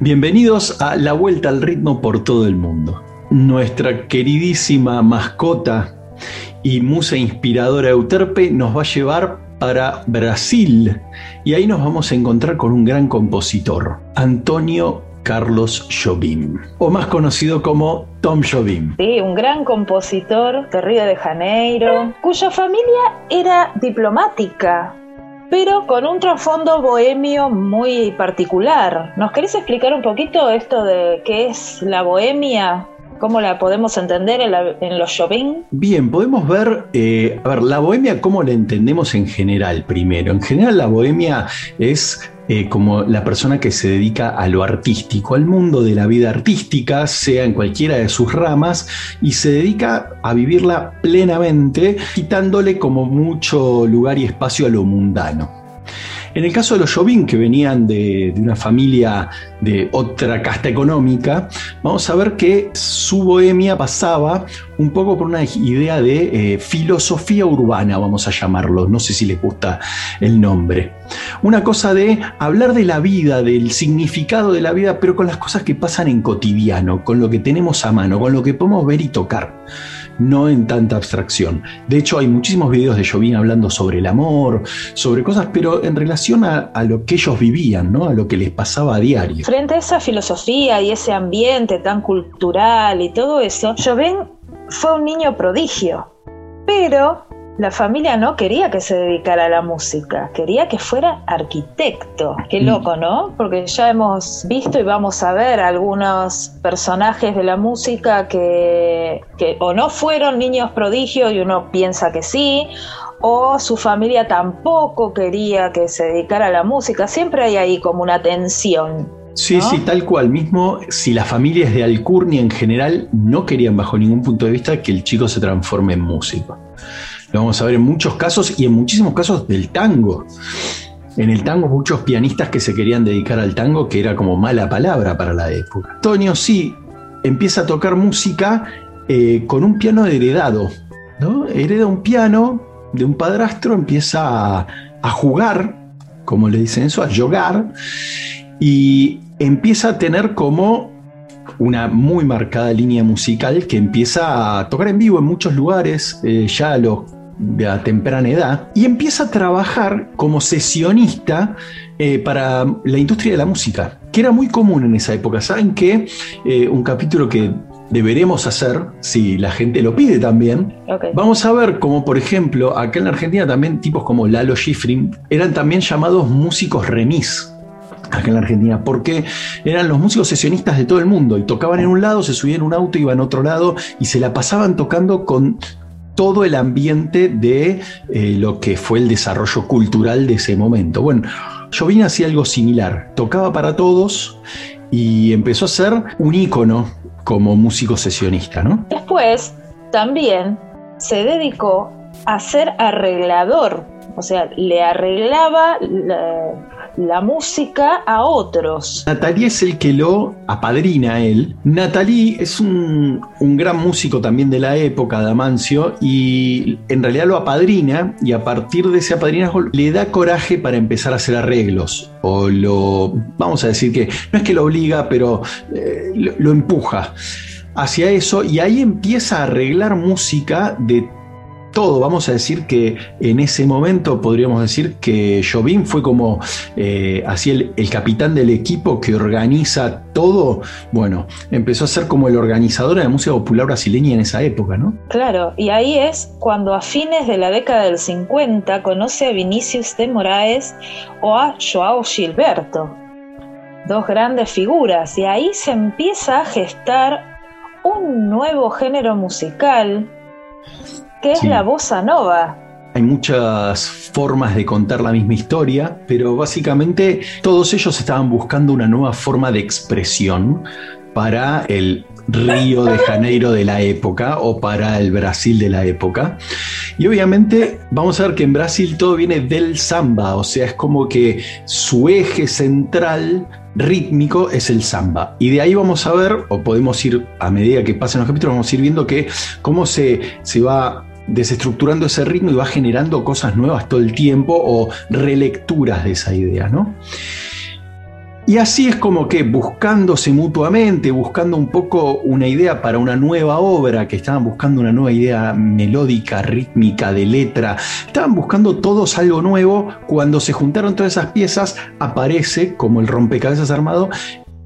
Bienvenidos a La Vuelta al Ritmo por todo el mundo. Nuestra queridísima mascota y musa inspiradora Euterpe nos va a llevar para Brasil y ahí nos vamos a encontrar con un gran compositor, Antonio Carlos Jobim, o más conocido como Tom Jobim. Sí, un gran compositor de Río de Janeiro, cuya familia era diplomática, pero con un trasfondo bohemio muy particular. ¿Nos querés explicar un poquito esto de qué es la bohemia? ¿Cómo la podemos entender en, los Jobim? Bien, podemos ver, eh, a ver, la bohemia, ¿cómo la entendemos en general primero? En general la bohemia es eh, como la persona que se dedica a lo artístico, al mundo de la vida artística, sea en cualquiera de sus ramas, y se dedica a vivirla plenamente, quitándole como mucho lugar y espacio a lo mundano. En el caso de los Jobim, que venían de, una familia de otra casta económica, vamos a ver que su bohemia pasaba un poco por una idea de eh, filosofía urbana, vamos a llamarlo, no sé si les gusta el nombre. Una cosa de hablar de la vida, del significado de la vida, pero con las cosas que pasan en cotidiano, con lo que tenemos a mano, con lo que podemos ver y tocar no en tanta abstracción. De hecho, hay muchísimos videos de Jobim hablando sobre el amor, sobre cosas, pero en relación a, lo que ellos vivían, ¿no? a lo que les pasaba a diario. Frente a esa filosofía y ese ambiente tan cultural y todo eso, Jobim fue un niño prodigio, pero la familia no quería que se dedicara a la música, quería que fuera arquitecto. Qué mm. loco, ¿no? Porque ya hemos visto y vamos a ver algunos personajes de la música que, o no fueron niños prodigios y uno piensa que sí, o su familia tampoco quería que se dedicara a la música. Siempre hay ahí como una tensión. Sí, sí, tal cual. Mismo si las familias de Alcurnia en general no querían bajo ningún punto de vista que el chico se transforme en músico. Lo vamos a ver en muchos casos y en muchísimos casos del tango. En el tango muchos pianistas que se querían dedicar al tango, que era como mala palabra para la época. Antonio sí empieza a tocar música eh, con un piano heredado. ¿no? Hereda un piano de un padrastro, empieza a, jugar, como le dicen eso, a jugar, y empieza a tener como una muy marcada línea musical que empieza a tocar en vivo en muchos lugares, eh, ya los de a temprana edad y empieza a trabajar como sesionista eh, para la industria de la música, que era muy común en esa época. Saben que eh, un capítulo que deberemos hacer, si la gente lo pide también, vamos a ver como por ejemplo acá en la Argentina también tipos como Lalo Schifrin eran también llamados músicos remis acá en la Argentina, porque eran los músicos sesionistas de todo el mundo y tocaban en un lado, se subían en un auto, iban a otro lado y se la pasaban tocando con todo el ambiente de eh, lo que fue el desarrollo cultural de ese momento. Bueno, Jovin hacía algo similar, tocaba para todos y empezó a ser un ícono como músico sesionista, ¿no? Después también se dedicó a ser arreglador, o sea, le arreglaba la, música a otros. Natalie es el que lo apadrina a él. Natalie es un, gran músico también de la época de Amancio y en realidad lo apadrina y a partir de ese apadrinazgo le da coraje para empezar a hacer arreglos o lo, vamos a decir que no es que lo obliga, pero eh, lo empuja hacia eso y ahí empieza a arreglar música de todo. Vamos a decir que en ese momento podríamos decir que Jobim fue como eh, así el, capitán del equipo que organiza todo. Bueno, empezó a ser como el organizador de música popular brasileña en esa época, ¿no? Claro, y ahí es cuando a fines de la década del 50 conoce a Vinicius de Moraes o a Joao Gilberto, dos grandes figuras, y ahí se empieza a gestar un nuevo género musical ¿Qué es la bossa nova? Hay muchas formas de contar la misma historia, pero básicamente todos ellos estaban buscando una nueva forma de expresión para el Río de Janeiro de la época o para el Brasil de la época. Y obviamente vamos a ver que en Brasil todo viene del samba, o sea, es como que su eje central rítmico es el samba. Y de ahí vamos a ver, o podemos ir a medida que pasen los capítulos, vamos a ir viendo que cómo se, se va desestructurando ese ritmo y va generando cosas nuevas todo el tiempo o relecturas de esa idea, ¿no? Y así es como que buscándose mutuamente, buscando un poco una idea para una nueva obra, que estaban buscando una nueva idea melódica, rítmica, de letra, estaban buscando todos algo nuevo, cuando se juntaron todas esas piezas aparece como el rompecabezas armado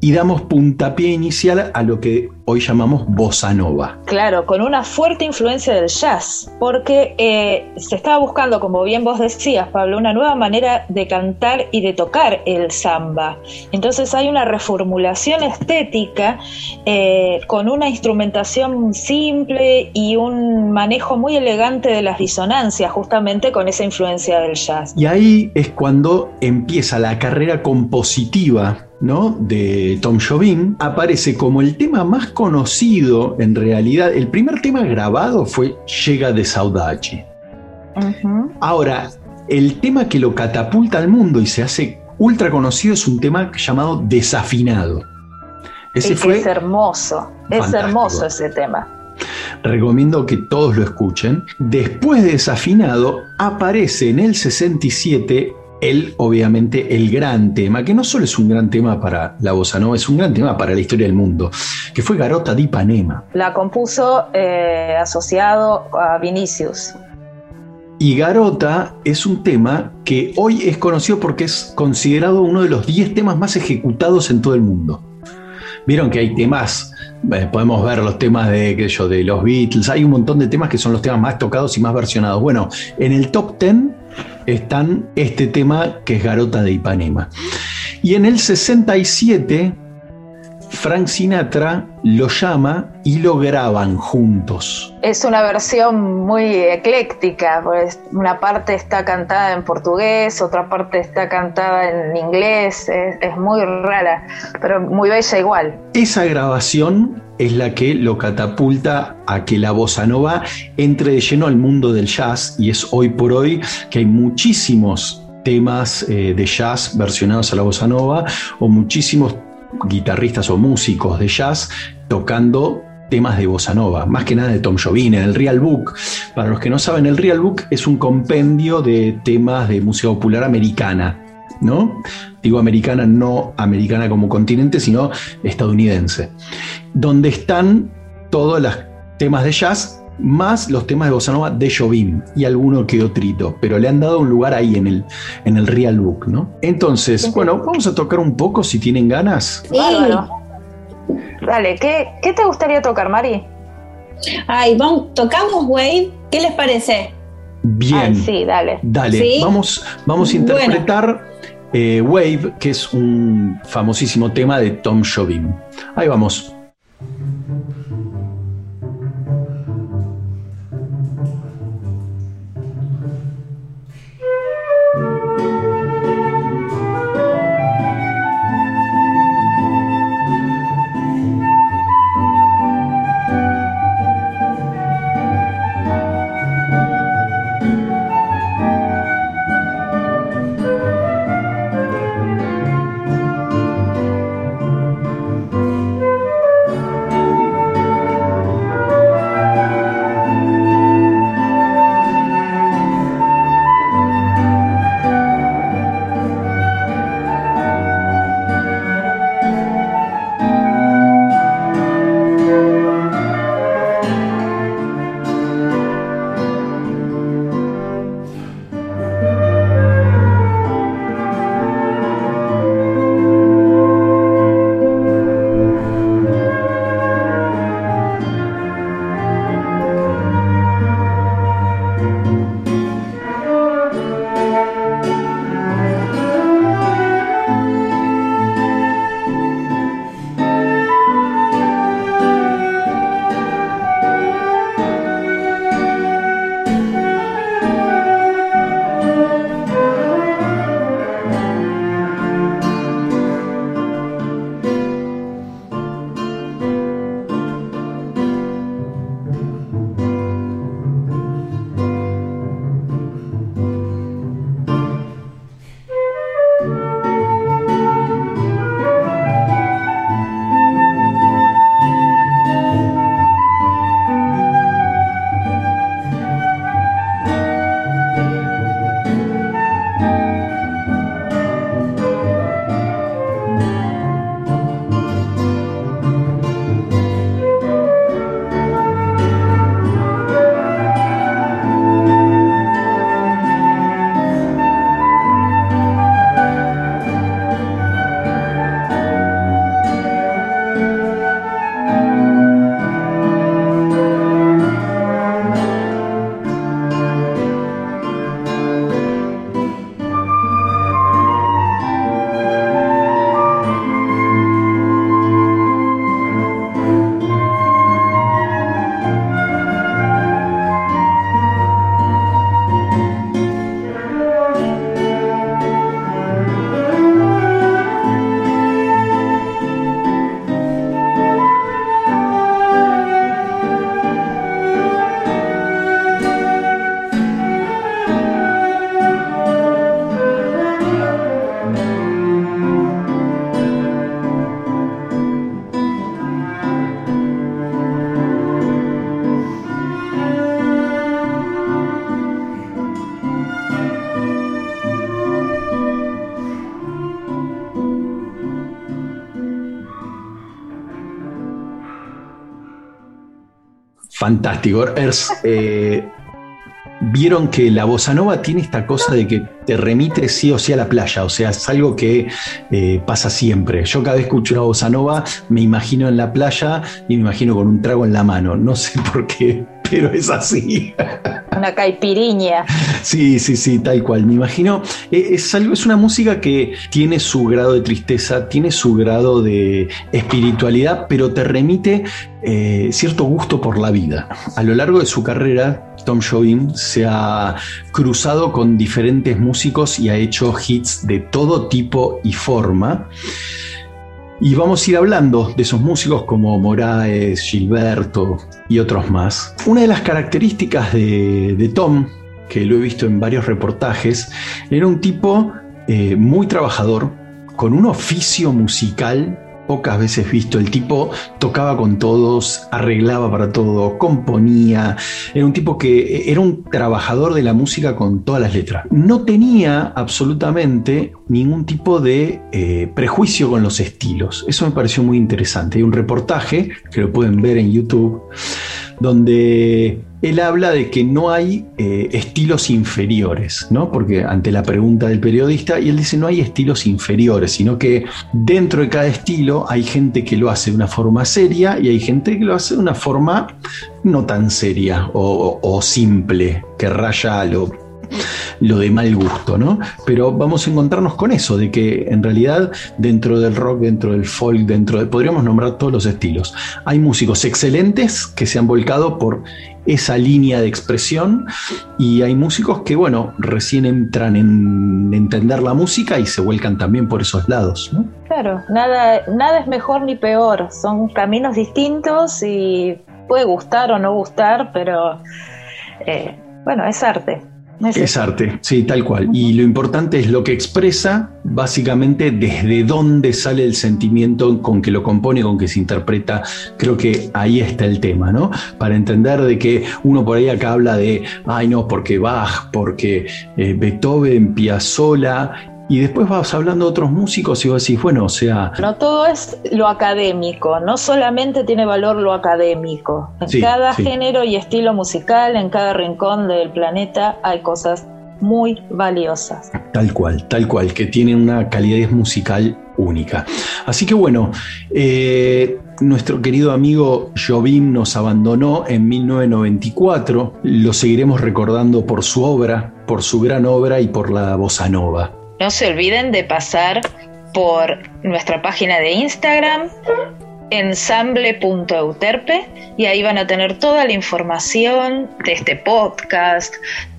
y damos puntapié inicial a lo que hoy llamamos bossa nova. Claro, con una fuerte influencia del jazz, porque eh, se estaba buscando, como bien vos decías, Pablo, una nueva manera de cantar y de tocar el samba. Entonces hay una reformulación estética eh, con una instrumentación simple y un manejo muy elegante de las disonancias, justamente con esa influencia del jazz. Y ahí es cuando empieza la carrera compositiva ¿no? de Tom Jobim, aparece como el tema más conocido en realidad. El primer tema grabado fue Llega de Saudade. Ahora, el tema que lo catapulta al mundo y se hace ultra conocido es un tema llamado Desafinado. Ese fue es hermoso, es hermoso ese tema. Recomiendo que todos lo escuchen. Después de Desafinado, aparece en el 67 él, obviamente, el gran tema, que no solo es un gran tema para la bossa nova, es un gran tema para la historia del mundo, que fue Garota di Ipanema. La compuso eh, asociado a Vinicius. Y Garota es un tema que hoy es conocido porque es considerado uno de los 10 temas más ejecutados en todo el mundo. Vieron que hay temas, eh, podemos ver los temas de, de los Beatles, hay un montón de temas que son los temas más tocados y más versionados. Bueno, en el top 10 están este tema que es Garota de Ipanema. Y en el 67, Frank Sinatra lo llama y lo graban juntos. Es una versión muy ecléctica, pues una parte está cantada en portugués, otra parte está cantada en inglés, es, muy rara, pero muy bella igual. Esa grabación es la que lo catapulta a que la bossa nova entre de lleno al mundo del jazz y es hoy por hoy que hay muchísimos temas eh, de jazz versionados a la bossa nova o muchísimos guitarristas o músicos de jazz tocando temas de bossa nova, más que nada de Tom en el Real Book. Para los que no saben, el Real Book es un compendio de temas de música popular americana, ¿no? Digo americana, no americana como continente, sino estadounidense, donde están todos los temas de jazz más los temas de bossa nova de Jobim y alguno que otrito, pero le han dado un lugar ahí en el, en el Real Book, ¿no? Entonces, bueno, vamos a tocar un poco si tienen ganas. Sí. Dale, ¿qué, te gustaría tocar, Mari? Ay, vamos, tocamos Wave, ¿qué les parece? Bien. sí, dale. Dale, Vamos, vamos a interpretar eh, Wave, que es un famosísimo tema de Tom Jobim. Ahí vamos. Fantástico. Eh, vieron que la bossa nova tiene esta cosa de que te remite sí o sí a la playa, o sea, es algo que eh, pasa siempre. Yo cada vez que escucho una bossa nova me imagino en la playa y me imagino con un trago en la mano, no sé por qué, pero es así. Una caipiriña. Sí, sí, sí, tal cual. Me imagino, eh, es, algo, es una música que tiene su grado de tristeza, tiene su grado de espiritualidad, pero te remite eh, cierto gusto por la vida. A lo largo de su carrera, Tom Jobim se ha cruzado con diferentes músicos y ha hecho hits de todo tipo y forma. Y vamos a ir hablando de esos músicos como Moraes, Gilberto y otros más. Una de las características de, Tom, que lo he visto en varios reportajes, era un tipo eh, muy trabajador, con un oficio musical pocas veces visto. El tipo tocaba con todos, arreglaba para todo, componía. Era un tipo que era un trabajador de la música con todas las letras. No tenía absolutamente ningún tipo de eh, prejuicio con los estilos. Eso me pareció muy interesante. Hay un reportaje que lo pueden ver en YouTube donde él habla de que no hay eh, estilos inferiores, ¿no? Porque ante la pregunta del periodista, y él dice no hay estilos inferiores, sino que dentro de cada estilo hay gente que lo hace de una forma seria y hay gente que lo hace de una forma no tan seria o, simple, que raya lo, lo de mal gusto, ¿no? Pero vamos a encontrarnos con eso, de que en realidad dentro del rock, dentro del folk, dentro de, podríamos nombrar todos los estilos, hay músicos excelentes que se han volcado por esa línea de expresión y hay músicos que, bueno, recién entran en entender la música y se vuelcan también por esos lados. ¿no? Claro, nada, nada es mejor ni peor, son caminos distintos y puede gustar o no gustar, pero eh, bueno, es arte. Es, arte, sí, tal cual. Y lo importante es lo que expresa, básicamente desde dónde sale el sentimiento con que lo compone, con que se interpreta. Creo que ahí está el tema, ¿no? Para entender de que uno por ahí acá habla de, ay no, porque Bach, porque eh, Beethoven, Piazzolla, y después vas hablando de otros músicos y vos decís, bueno, o sea... No todo es lo académico, no solamente tiene valor lo académico. En cada género y estilo musical, en cada rincón del planeta hay cosas muy valiosas. Tal cual, tal cual, que tienen una calidad musical única. Así que bueno, eh, nuestro querido amigo Jobim nos abandonó en 1994, lo seguiremos recordando por su obra, por su gran obra y por la bossa nova. No se olviden de pasar por nuestra página de Instagram ensamble.euterpe y ahí van a tener toda la información de este podcast,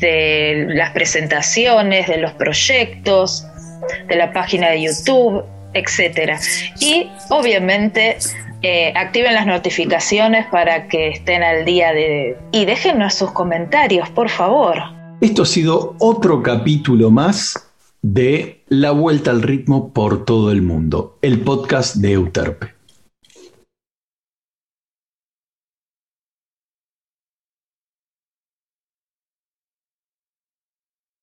de las presentaciones, de los proyectos, de la página de YouTube, etc. Y obviamente eh, activen las notificaciones para que estén al día de... Y déjennos sus comentarios, por favor. Esto ha sido otro capítulo más de La Vuelta al Ritmo por todo el mundo, el podcast de Euterpe.